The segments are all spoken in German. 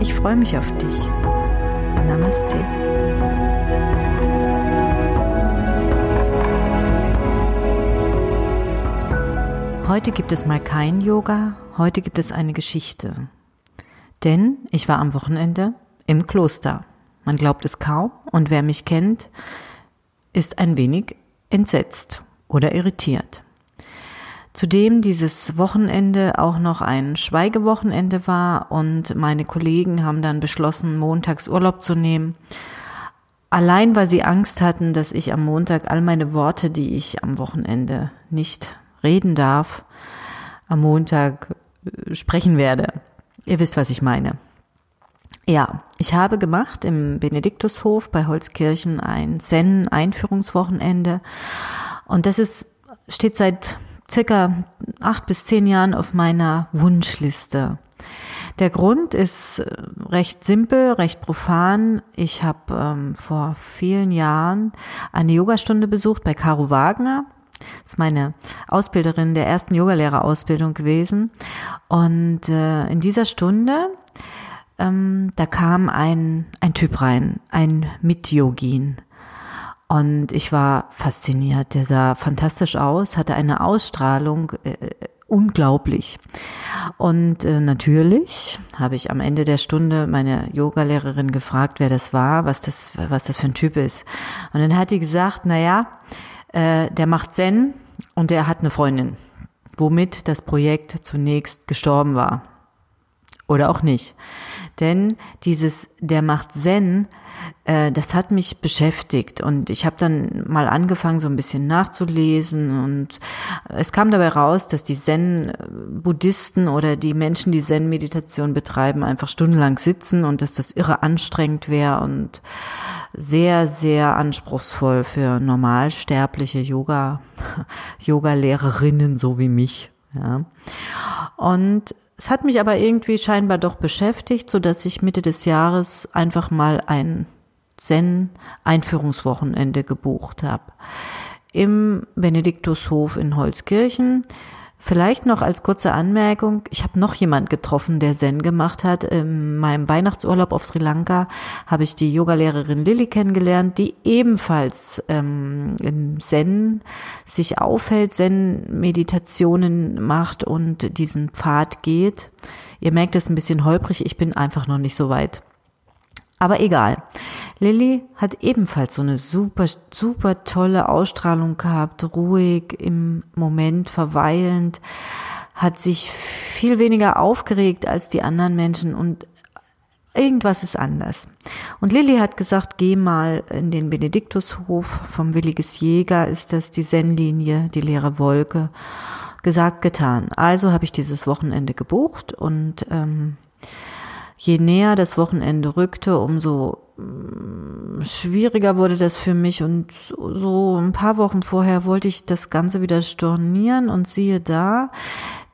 Ich freue mich auf dich. Namaste. Heute gibt es mal kein Yoga, heute gibt es eine Geschichte. Denn ich war am Wochenende im Kloster. Man glaubt es kaum und wer mich kennt, ist ein wenig entsetzt oder irritiert. Zudem dieses Wochenende auch noch ein Schweigewochenende war und meine Kollegen haben dann beschlossen, montags Urlaub zu nehmen. Allein weil sie Angst hatten, dass ich am Montag all meine Worte, die ich am Wochenende nicht reden darf, am Montag äh, sprechen werde. Ihr wisst, was ich meine. Ja, ich habe gemacht im Benediktushof bei Holzkirchen ein Zen-Einführungswochenende und das ist, steht seit circa acht bis zehn Jahren auf meiner Wunschliste. Der Grund ist äh, recht simpel, recht profan. Ich habe ähm, vor vielen Jahren eine Yogastunde besucht bei Caro Wagner. Das ist meine Ausbilderin der ersten Yogalehrerausbildung gewesen. Und äh, in dieser Stunde, ähm, da kam ein, ein Typ rein, ein Mit-Yogin. Und ich war fasziniert. Der sah fantastisch aus, hatte eine Ausstrahlung, äh, unglaublich. Und äh, natürlich habe ich am Ende der Stunde meine Yogalehrerin gefragt, wer das war, was das, was das für ein Typ ist. Und dann hat die gesagt, na ja, äh, der macht Zen und der hat eine Freundin, womit das Projekt zunächst gestorben war. Oder auch nicht. Denn dieses, der macht Zen, äh, das hat mich beschäftigt und ich habe dann mal angefangen, so ein bisschen nachzulesen und es kam dabei raus, dass die Zen-Buddhisten oder die Menschen, die Zen-Meditation betreiben, einfach stundenlang sitzen und dass das irre anstrengend wäre und sehr, sehr anspruchsvoll für normalsterbliche Yoga, Yoga-Lehrerinnen so wie mich. Ja. Und es hat mich aber irgendwie scheinbar doch beschäftigt, so dass ich Mitte des Jahres einfach mal ein Zen-Einführungswochenende gebucht habe. Im Benediktushof in Holzkirchen Vielleicht noch als kurze Anmerkung, ich habe noch jemand getroffen, der Zen gemacht hat. In meinem Weihnachtsurlaub auf Sri Lanka habe ich die Yogalehrerin Lilly kennengelernt, die ebenfalls ähm, im Zen sich aufhält, Zen-Meditationen macht und diesen Pfad geht. Ihr merkt es ein bisschen holprig, ich bin einfach noch nicht so weit. Aber egal. Lilly hat ebenfalls so eine super, super tolle Ausstrahlung gehabt, ruhig im Moment verweilend, hat sich viel weniger aufgeregt als die anderen Menschen und irgendwas ist anders. Und Lilly hat gesagt, geh mal in den Benediktushof vom Williges Jäger, ist das die Zen-Linie, die leere Wolke. Gesagt, getan. Also habe ich dieses Wochenende gebucht und ähm, je näher das Wochenende rückte, umso mm, schwieriger wurde das für mich und so ein paar Wochen vorher wollte ich das Ganze wieder stornieren und siehe da,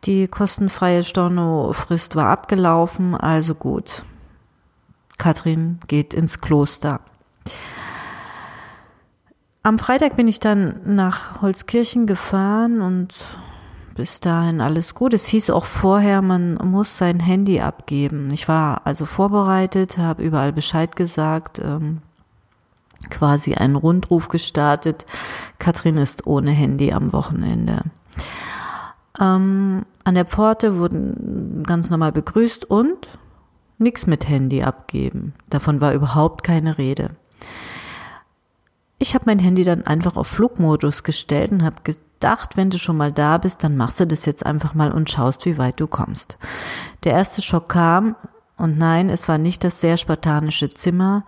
die kostenfreie Stornofrist war abgelaufen, also gut. Katrin geht ins Kloster. Am Freitag bin ich dann nach Holzkirchen gefahren und bis dahin alles gut. Es hieß auch vorher, man muss sein Handy abgeben. Ich war also vorbereitet, habe überall Bescheid gesagt, ähm, quasi einen Rundruf gestartet. Katrin ist ohne Handy am Wochenende. Ähm, an der Pforte wurden ganz normal begrüßt und nichts mit Handy abgeben. Davon war überhaupt keine Rede. Ich habe mein Handy dann einfach auf Flugmodus gestellt und habe gedacht, wenn du schon mal da bist, dann machst du das jetzt einfach mal und schaust, wie weit du kommst. Der erste Schock kam und nein, es war nicht das sehr spartanische Zimmer,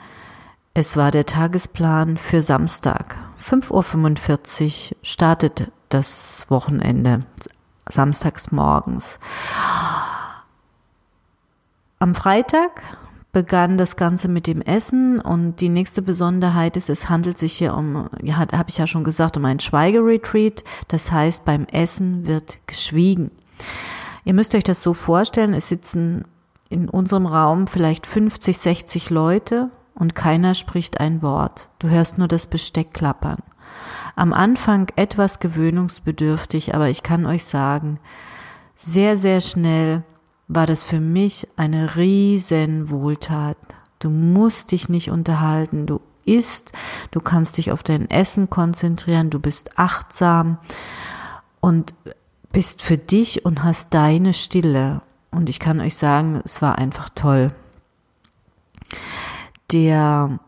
es war der Tagesplan für Samstag. 5.45 Uhr startet das Wochenende, samstags morgens. Am Freitag begann das Ganze mit dem Essen und die nächste Besonderheit ist, es handelt sich hier um, ja, habe ich ja schon gesagt, um ein Schweigeretreat. Das heißt, beim Essen wird geschwiegen. Ihr müsst euch das so vorstellen, es sitzen in unserem Raum vielleicht 50, 60 Leute und keiner spricht ein Wort. Du hörst nur das Besteck klappern. Am Anfang etwas gewöhnungsbedürftig, aber ich kann euch sagen, sehr, sehr schnell war das für mich eine riesen Wohltat. Du musst dich nicht unterhalten, du isst, du kannst dich auf dein Essen konzentrieren, du bist achtsam und bist für dich und hast deine Stille. Und ich kann euch sagen, es war einfach toll. Der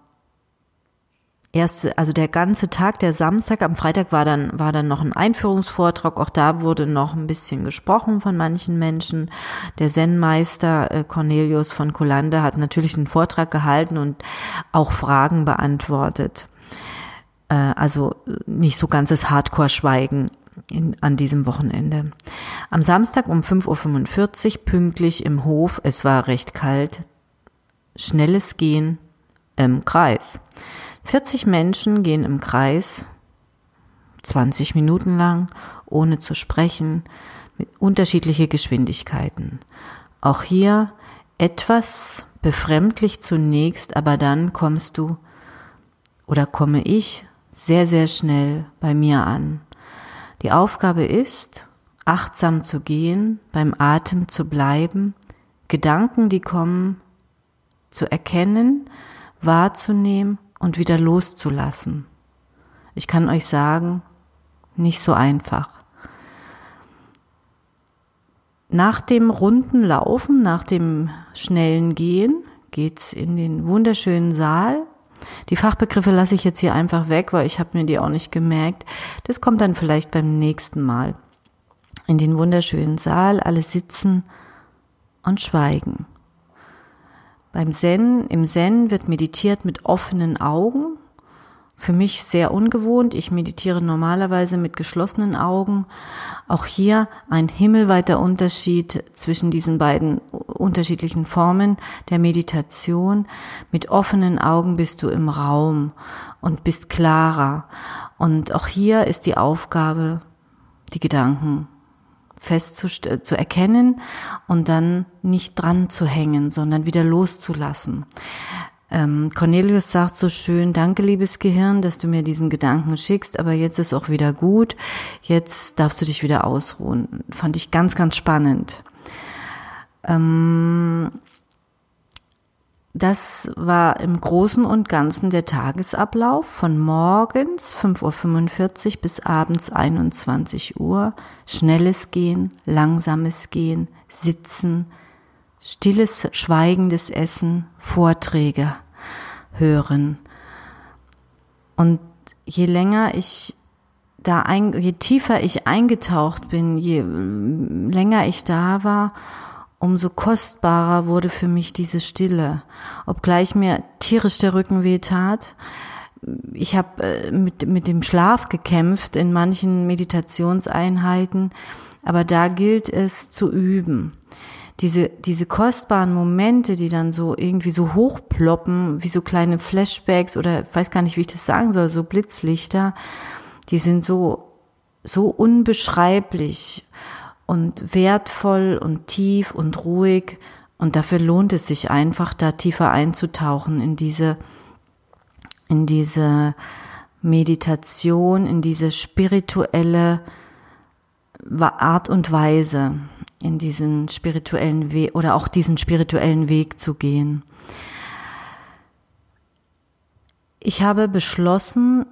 erste, also der ganze Tag, der Samstag, am Freitag war dann, war dann noch ein Einführungsvortrag. Auch da wurde noch ein bisschen gesprochen von manchen Menschen. Der Zen-Meister äh, Cornelius von Kolande hat natürlich einen Vortrag gehalten und auch Fragen beantwortet. Äh, also nicht so ganzes Hardcore-Schweigen in, an diesem Wochenende. Am Samstag um 5.45 Uhr pünktlich im Hof, es war recht kalt, schnelles Gehen im Kreis. 40 Menschen gehen im Kreis 20 Minuten lang, ohne zu sprechen, mit unterschiedliche Geschwindigkeiten. Auch hier etwas befremdlich zunächst, aber dann kommst du oder komme ich sehr, sehr schnell bei mir an. Die Aufgabe ist, achtsam zu gehen, beim Atem zu bleiben, Gedanken, die kommen, zu erkennen, wahrzunehmen und wieder loszulassen. Ich kann euch sagen, nicht so einfach. Nach dem runden Laufen, nach dem schnellen Gehen, geht's in den wunderschönen Saal. Die Fachbegriffe lasse ich jetzt hier einfach weg, weil ich habe mir die auch nicht gemerkt. Das kommt dann vielleicht beim nächsten Mal. In den wunderschönen Saal, alle sitzen und schweigen. Beim Zen, im Zen wird meditiert mit offenen Augen. Für mich sehr ungewohnt. Ich meditiere normalerweise mit geschlossenen Augen. Auch hier ein himmelweiter Unterschied zwischen diesen beiden unterschiedlichen Formen der Meditation. Mit offenen Augen bist du im Raum und bist klarer. Und auch hier ist die Aufgabe, die Gedanken fest zu, zu erkennen und dann nicht dran zu hängen, sondern wieder loszulassen. Ähm, Cornelius sagt so schön, danke liebes Gehirn, dass du mir diesen Gedanken schickst, aber jetzt ist auch wieder gut, jetzt darfst du dich wieder ausruhen. Fand ich ganz, ganz spannend. Ähm, das war im Großen und Ganzen der Tagesablauf von morgens 5.45 Uhr bis abends 21 Uhr. Schnelles Gehen, langsames Gehen, Sitzen, stilles, schweigendes Essen, Vorträge hören. Und je länger ich da ein, je tiefer ich eingetaucht bin, je länger ich da war, umso kostbarer wurde für mich diese Stille. Obgleich mir tierisch der Rücken weh tat. Ich habe äh, mit, mit dem Schlaf gekämpft in manchen Meditationseinheiten, aber da gilt es zu üben. Diese, diese kostbaren Momente, die dann so irgendwie so hochploppen, wie so kleine Flashbacks oder weiß gar nicht, wie ich das sagen soll, so Blitzlichter, die sind so, so unbeschreiblich und wertvoll und tief und ruhig. Und dafür lohnt es sich einfach, da tiefer einzutauchen in diese, in diese Meditation, in diese spirituelle Art und Weise, in diesen spirituellen Weg oder auch diesen spirituellen Weg zu gehen. Ich habe beschlossen,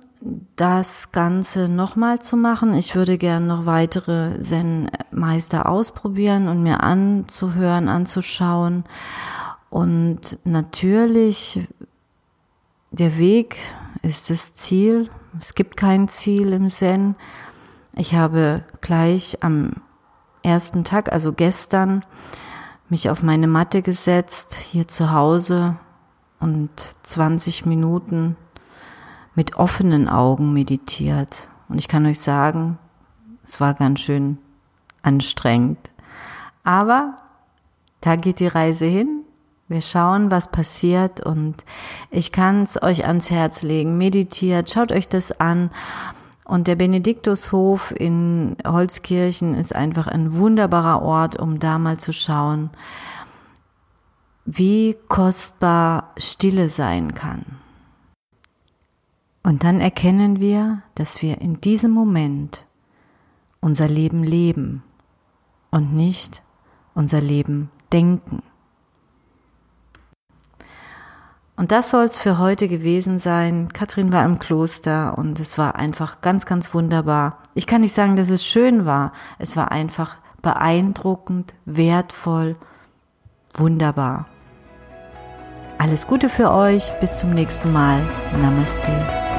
das Ganze nochmal zu machen. Ich würde gern noch weitere Zen-Meister ausprobieren und mir anzuhören, anzuschauen. Und natürlich, der Weg ist das Ziel. Es gibt kein Ziel im Zen. Ich habe gleich am ersten Tag, also gestern, mich auf meine Matte gesetzt, hier zu Hause und 20 Minuten mit offenen Augen meditiert. Und ich kann euch sagen, es war ganz schön anstrengend. Aber da geht die Reise hin Wir schauen, was passiert und ich kann es euch ans Herz legen. Meditiert, schaut euch das an. Und der Benediktushof in Holzkirchen ist einfach ein wunderbarer Ort, um da mal zu schauen, wie kostbar Stille sein kann. Und dann erkennen wir, dass wir in diesem Moment unser Leben leben und nicht unser Leben denken. Und das soll es für heute gewesen sein. Kathrin war im Kloster und es war einfach ganz, ganz wunderbar. Ich kann nicht sagen, dass es schön war. Es war einfach beeindruckend, wertvoll, wunderbar. Alles Gute für euch. Bis zum nächsten Mal. Namaste.